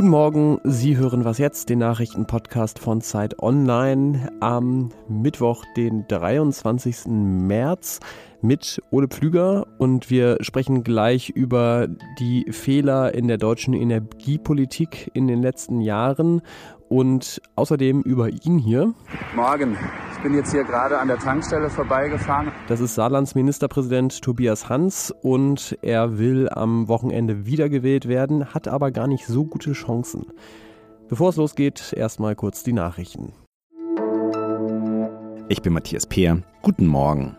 Guten Morgen, Sie hören was jetzt, den Nachrichtenpodcast von Zeit Online am Mittwoch, den 23. März mit Ole Pflüger und wir sprechen gleich über die Fehler in der deutschen Energiepolitik in den letzten Jahren und außerdem über ihn hier. Morgen. Ich bin jetzt hier gerade an der Tankstelle vorbeigefahren. Das ist Saarlands Ministerpräsident Tobias Hans und er will am Wochenende wiedergewählt werden, hat aber gar nicht so gute Chancen. Bevor es losgeht, erstmal kurz die Nachrichten. Ich bin Matthias Peer. Guten Morgen.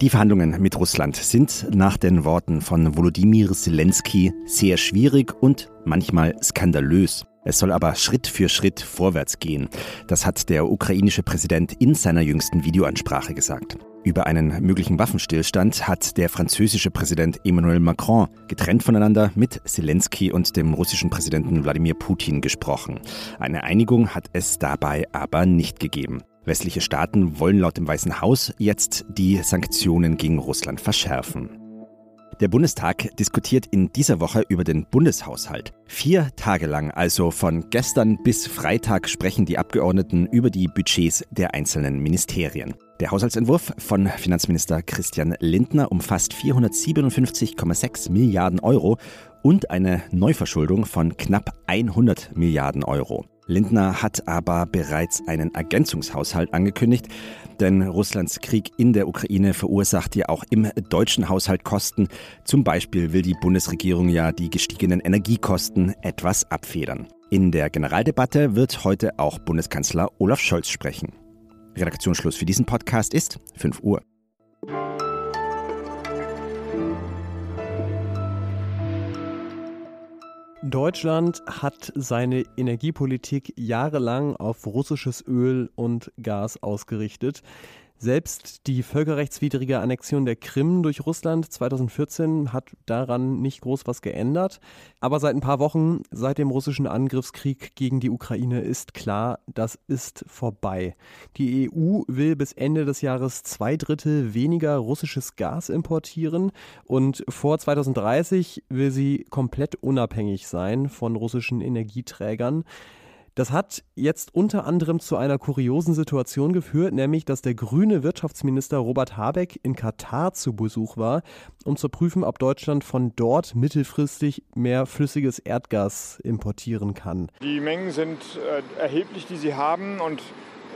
Die Verhandlungen mit Russland sind nach den Worten von Volodymyr Zelensky sehr schwierig und manchmal skandalös. Es soll aber Schritt für Schritt vorwärts gehen. Das hat der ukrainische Präsident in seiner jüngsten Videoansprache gesagt. Über einen möglichen Waffenstillstand hat der französische Präsident Emmanuel Macron getrennt voneinander mit Zelensky und dem russischen Präsidenten Wladimir Putin gesprochen. Eine Einigung hat es dabei aber nicht gegeben. Westliche Staaten wollen laut dem Weißen Haus jetzt die Sanktionen gegen Russland verschärfen. Der Bundestag diskutiert in dieser Woche über den Bundeshaushalt. Vier Tage lang, also von gestern bis Freitag, sprechen die Abgeordneten über die Budgets der einzelnen Ministerien. Der Haushaltsentwurf von Finanzminister Christian Lindner umfasst 457,6 Milliarden Euro und eine Neuverschuldung von knapp 100 Milliarden Euro. Lindner hat aber bereits einen Ergänzungshaushalt angekündigt, denn Russlands Krieg in der Ukraine verursacht ja auch im deutschen Haushalt Kosten. Zum Beispiel will die Bundesregierung ja die gestiegenen Energiekosten etwas abfedern. In der Generaldebatte wird heute auch Bundeskanzler Olaf Scholz sprechen. Redaktionsschluss für diesen Podcast ist 5 Uhr. Deutschland hat seine Energiepolitik jahrelang auf russisches Öl und Gas ausgerichtet. Selbst die völkerrechtswidrige Annexion der Krim durch Russland 2014 hat daran nicht groß was geändert. Aber seit ein paar Wochen, seit dem russischen Angriffskrieg gegen die Ukraine, ist klar, das ist vorbei. Die EU will bis Ende des Jahres zwei Drittel weniger russisches Gas importieren und vor 2030 will sie komplett unabhängig sein von russischen Energieträgern. Das hat jetzt unter anderem zu einer kuriosen Situation geführt, nämlich dass der grüne Wirtschaftsminister Robert Habeck in Katar zu Besuch war, um zu prüfen, ob Deutschland von dort mittelfristig mehr flüssiges Erdgas importieren kann. Die Mengen sind äh, erheblich, die sie haben und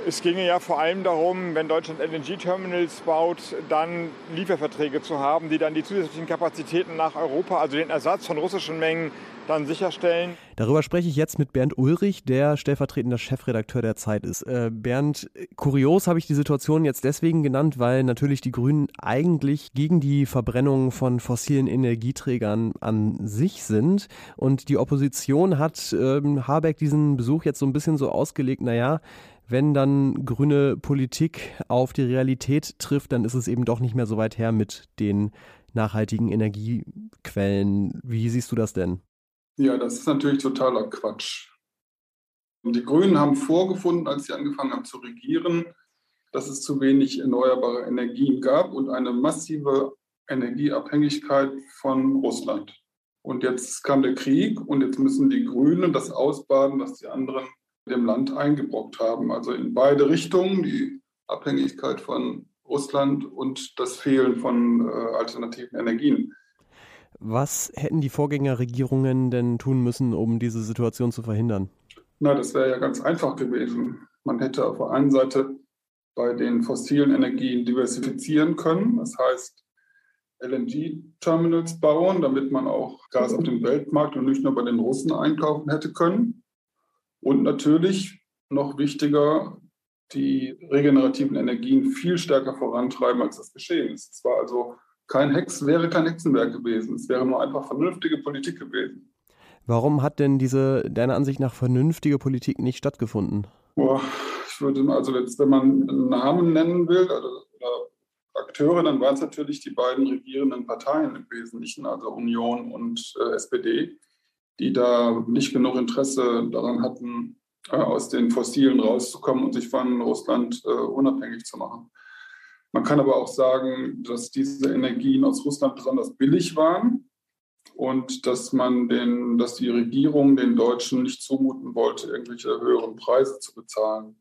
es ginge ja vor allem darum, wenn Deutschland LNG-Terminals baut, dann Lieferverträge zu haben, die dann die zusätzlichen Kapazitäten nach Europa, also den Ersatz von russischen Mengen, dann sicherstellen. Darüber spreche ich jetzt mit Bernd Ulrich, der stellvertretender Chefredakteur der Zeit ist. Äh, Bernd, kurios habe ich die Situation jetzt deswegen genannt, weil natürlich die Grünen eigentlich gegen die Verbrennung von fossilen Energieträgern an sich sind. Und die Opposition hat ähm, Habeck diesen Besuch jetzt so ein bisschen so ausgelegt, naja, wenn dann grüne Politik auf die Realität trifft, dann ist es eben doch nicht mehr so weit her mit den nachhaltigen Energiequellen. Wie siehst du das denn? Ja, das ist natürlich totaler Quatsch. Die Grünen haben vorgefunden, als sie angefangen haben zu regieren, dass es zu wenig erneuerbare Energien gab und eine massive Energieabhängigkeit von Russland. Und jetzt kam der Krieg und jetzt müssen die Grünen das ausbaden, was die anderen dem Land eingebrockt haben. Also in beide Richtungen, die Abhängigkeit von Russland und das Fehlen von äh, alternativen Energien. Was hätten die Vorgängerregierungen denn tun müssen, um diese Situation zu verhindern? Na, das wäre ja ganz einfach gewesen. Man hätte auf der einen Seite bei den fossilen Energien diversifizieren können. Das heißt, LNG-Terminals bauen, damit man auch Gas auf dem Weltmarkt und nicht nur bei den Russen einkaufen hätte können. Und natürlich noch wichtiger, die regenerativen Energien viel stärker vorantreiben, als das geschehen ist. Es war also kein Hex, wäre kein Hexenwerk gewesen. Es wäre nur einfach vernünftige Politik gewesen. Warum hat denn diese deiner Ansicht nach vernünftige Politik nicht stattgefunden? Boah, ich würde also jetzt, wenn man einen Namen nennen will, oder, oder Akteure, dann waren es natürlich die beiden regierenden Parteien im Wesentlichen, also Union und äh, SPD, die da nicht genug Interesse daran hatten, äh, aus den Fossilen rauszukommen und sich von Russland äh, unabhängig zu machen. Man kann aber auch sagen, dass diese Energien aus Russland besonders billig waren und dass man den, dass die Regierung den Deutschen nicht zumuten wollte, irgendwelche höheren Preise zu bezahlen.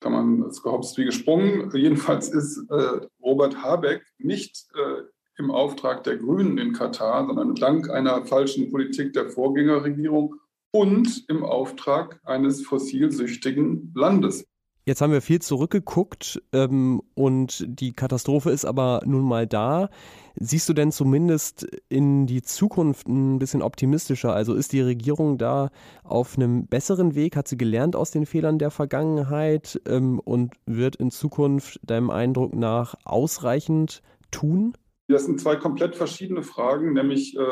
Kann man es gehopst wie gesprungen. Jedenfalls ist äh, Robert Habeck nicht äh, im Auftrag der Grünen in Katar, sondern dank einer falschen Politik der Vorgängerregierung und im Auftrag eines fossilsüchtigen Landes. Jetzt haben wir viel zurückgeguckt ähm, und die Katastrophe ist aber nun mal da. Siehst du denn zumindest in die Zukunft ein bisschen optimistischer? Also ist die Regierung da auf einem besseren Weg? Hat sie gelernt aus den Fehlern der Vergangenheit ähm, und wird in Zukunft deinem Eindruck nach ausreichend tun? Das sind zwei komplett verschiedene Fragen, nämlich äh,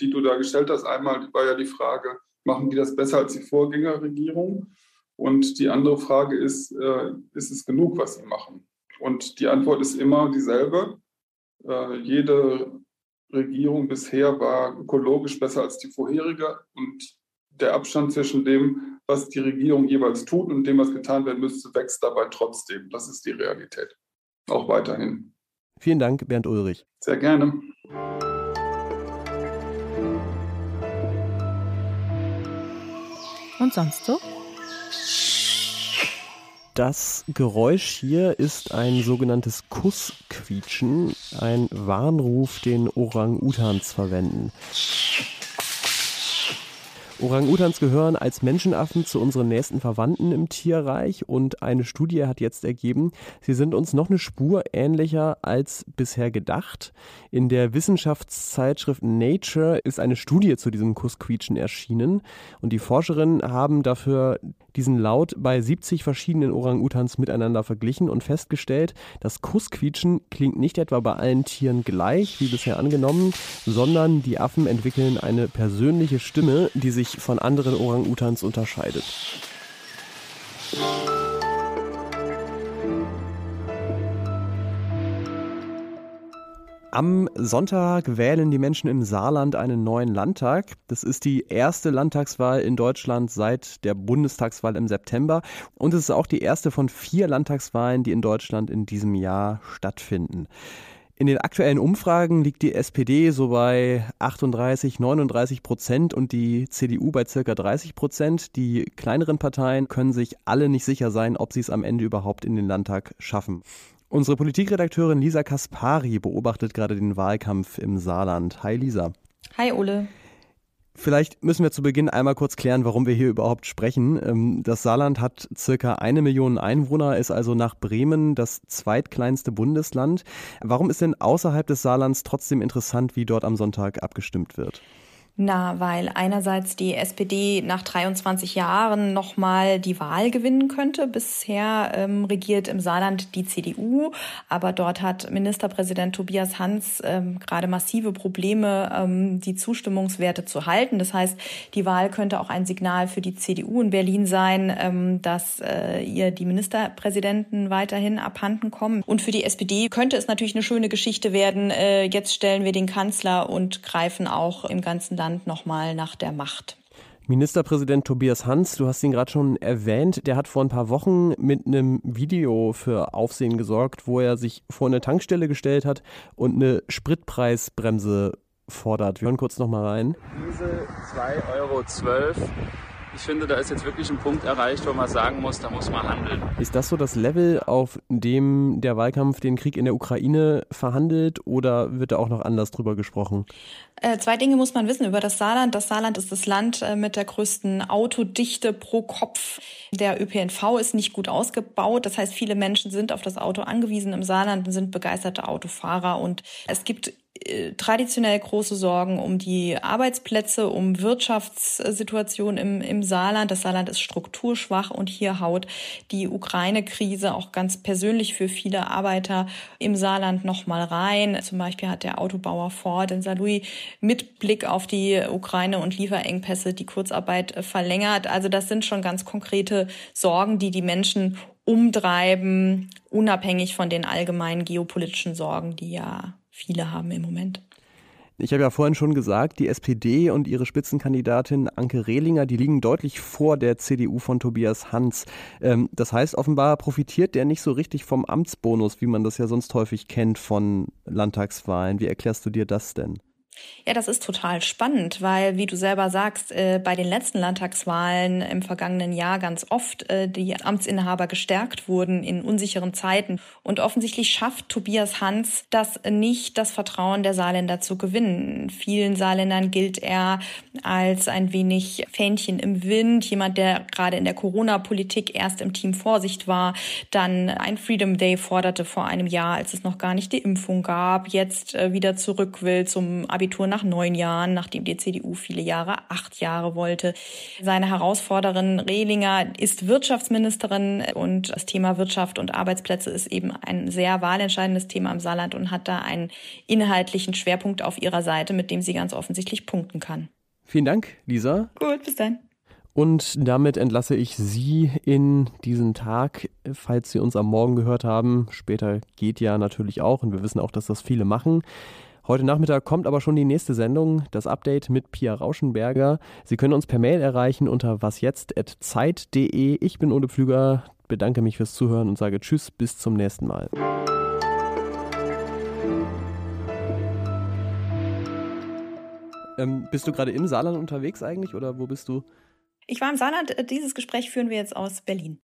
die du da gestellt hast. Einmal war ja die Frage, machen die das besser als die Vorgängerregierung? Und die andere Frage ist, äh, ist es genug, was sie machen? Und die Antwort ist immer dieselbe. Äh, jede Regierung bisher war ökologisch besser als die vorherige und der Abstand zwischen dem, was die Regierung jeweils tut und dem, was getan werden müsste, wächst dabei trotzdem. Das ist die Realität. Auch weiterhin. Vielen Dank, Bernd Ulrich. Sehr gerne. Und sonst so? Das Geräusch hier ist ein sogenanntes Kussquietschen, ein Warnruf, den Orang-Utans verwenden. Orang-Utans gehören als Menschenaffen zu unseren nächsten Verwandten im Tierreich und eine Studie hat jetzt ergeben, sie sind uns noch eine Spur ähnlicher als bisher gedacht. In der Wissenschaftszeitschrift Nature ist eine Studie zu diesem Kussquietschen erschienen und die Forscherinnen haben dafür diesen Laut bei 70 verschiedenen Orang-Utans miteinander verglichen und festgestellt, das Kussquietschen klingt nicht etwa bei allen Tieren gleich, wie bisher angenommen, sondern die Affen entwickeln eine persönliche Stimme, die sich von anderen Orang-Utans unterscheidet. Am Sonntag wählen die Menschen im Saarland einen neuen Landtag. Das ist die erste Landtagswahl in Deutschland seit der Bundestagswahl im September. Und es ist auch die erste von vier Landtagswahlen, die in Deutschland in diesem Jahr stattfinden. In den aktuellen Umfragen liegt die SPD so bei 38, 39 Prozent und die CDU bei circa 30 Prozent. Die kleineren Parteien können sich alle nicht sicher sein, ob sie es am Ende überhaupt in den Landtag schaffen. Unsere Politikredakteurin Lisa Kaspari beobachtet gerade den Wahlkampf im Saarland. Hi Lisa. Hi Ole. Vielleicht müssen wir zu Beginn einmal kurz klären, warum wir hier überhaupt sprechen. Ähm, das Saarland hat circa eine Million Einwohner, ist also nach Bremen das zweitkleinste Bundesland. Warum ist denn außerhalb des Saarlands trotzdem interessant, wie dort am Sonntag abgestimmt wird? Na, weil einerseits die SPD nach 23 Jahren nochmal die Wahl gewinnen könnte. Bisher ähm, regiert im Saarland die CDU, aber dort hat Ministerpräsident Tobias Hans ähm, gerade massive Probleme, ähm, die Zustimmungswerte zu halten. Das heißt, die Wahl könnte auch ein Signal für die CDU in Berlin sein, ähm, dass äh, ihr die Ministerpräsidenten weiterhin abhanden kommen. Und für die SPD könnte es natürlich eine schöne Geschichte werden. Äh, jetzt stellen wir den Kanzler und greifen auch im ganzen Land Land nochmal nach der Macht. Ministerpräsident Tobias Hans, du hast ihn gerade schon erwähnt, der hat vor ein paar Wochen mit einem Video für Aufsehen gesorgt, wo er sich vor eine Tankstelle gestellt hat und eine Spritpreisbremse fordert. Wir hören kurz noch mal rein. Diesel 2,12 Euro ich finde, da ist jetzt wirklich ein Punkt erreicht, wo man sagen muss, da muss man handeln. Ist das so das Level, auf dem der Wahlkampf den Krieg in der Ukraine verhandelt oder wird da auch noch anders drüber gesprochen? Äh, zwei Dinge muss man wissen über das Saarland. Das Saarland ist das Land äh, mit der größten Autodichte pro Kopf. Der ÖPNV ist nicht gut ausgebaut. Das heißt, viele Menschen sind auf das Auto angewiesen im Saarland und sind begeisterte Autofahrer. Und es gibt traditionell große Sorgen um die Arbeitsplätze, um Wirtschaftssituation im, im Saarland. Das Saarland ist strukturschwach und hier haut die Ukraine-Krise auch ganz persönlich für viele Arbeiter im Saarland nochmal rein. Zum Beispiel hat der Autobauer Ford in Saarlouis mit Blick auf die Ukraine und Lieferengpässe die Kurzarbeit verlängert. Also das sind schon ganz konkrete Sorgen, die die Menschen umtreiben, unabhängig von den allgemeinen geopolitischen Sorgen, die ja viele haben im Moment. Ich habe ja vorhin schon gesagt, die SPD und ihre Spitzenkandidatin Anke Rehlinger, die liegen deutlich vor der CDU von Tobias Hans. Ähm, das heißt, offenbar profitiert der nicht so richtig vom Amtsbonus, wie man das ja sonst häufig kennt von Landtagswahlen. Wie erklärst du dir das denn? Ja, das ist total spannend, weil, wie du selber sagst, äh, bei den letzten Landtagswahlen im vergangenen Jahr ganz oft äh, die Amtsinhaber gestärkt wurden in unsicheren Zeiten. Und offensichtlich schafft Tobias Hans das nicht, das Vertrauen der Saarländer zu gewinnen. In vielen Saarländern gilt er als ein wenig Fähnchen im Wind, jemand, der gerade in der Corona-Politik erst im Team Vorsicht war, dann ein Freedom Day forderte vor einem Jahr, als es noch gar nicht die Impfung gab, jetzt äh, wieder zurück will zum Abitur nach neun Jahren, nachdem die CDU viele Jahre acht Jahre wollte. Seine Herausforderin Rehlinger ist Wirtschaftsministerin und das Thema Wirtschaft und Arbeitsplätze ist eben ein sehr wahlentscheidendes Thema im Saarland und hat da einen inhaltlichen Schwerpunkt auf ihrer Seite, mit dem sie ganz offensichtlich punkten kann. Vielen Dank, Lisa. Gut, bis dann. Und damit entlasse ich Sie in diesen Tag, falls Sie uns am Morgen gehört haben. Später geht ja natürlich auch und wir wissen auch, dass das viele machen. Heute Nachmittag kommt aber schon die nächste Sendung, das Update mit Pia Rauschenberger. Sie können uns per Mail erreichen unter wasjetzt.zeit.de. Ich bin Ole Pflüger, bedanke mich fürs Zuhören und sage Tschüss, bis zum nächsten Mal. Ähm, bist du gerade im Saarland unterwegs eigentlich oder wo bist du? Ich war im Saarland. Dieses Gespräch führen wir jetzt aus Berlin.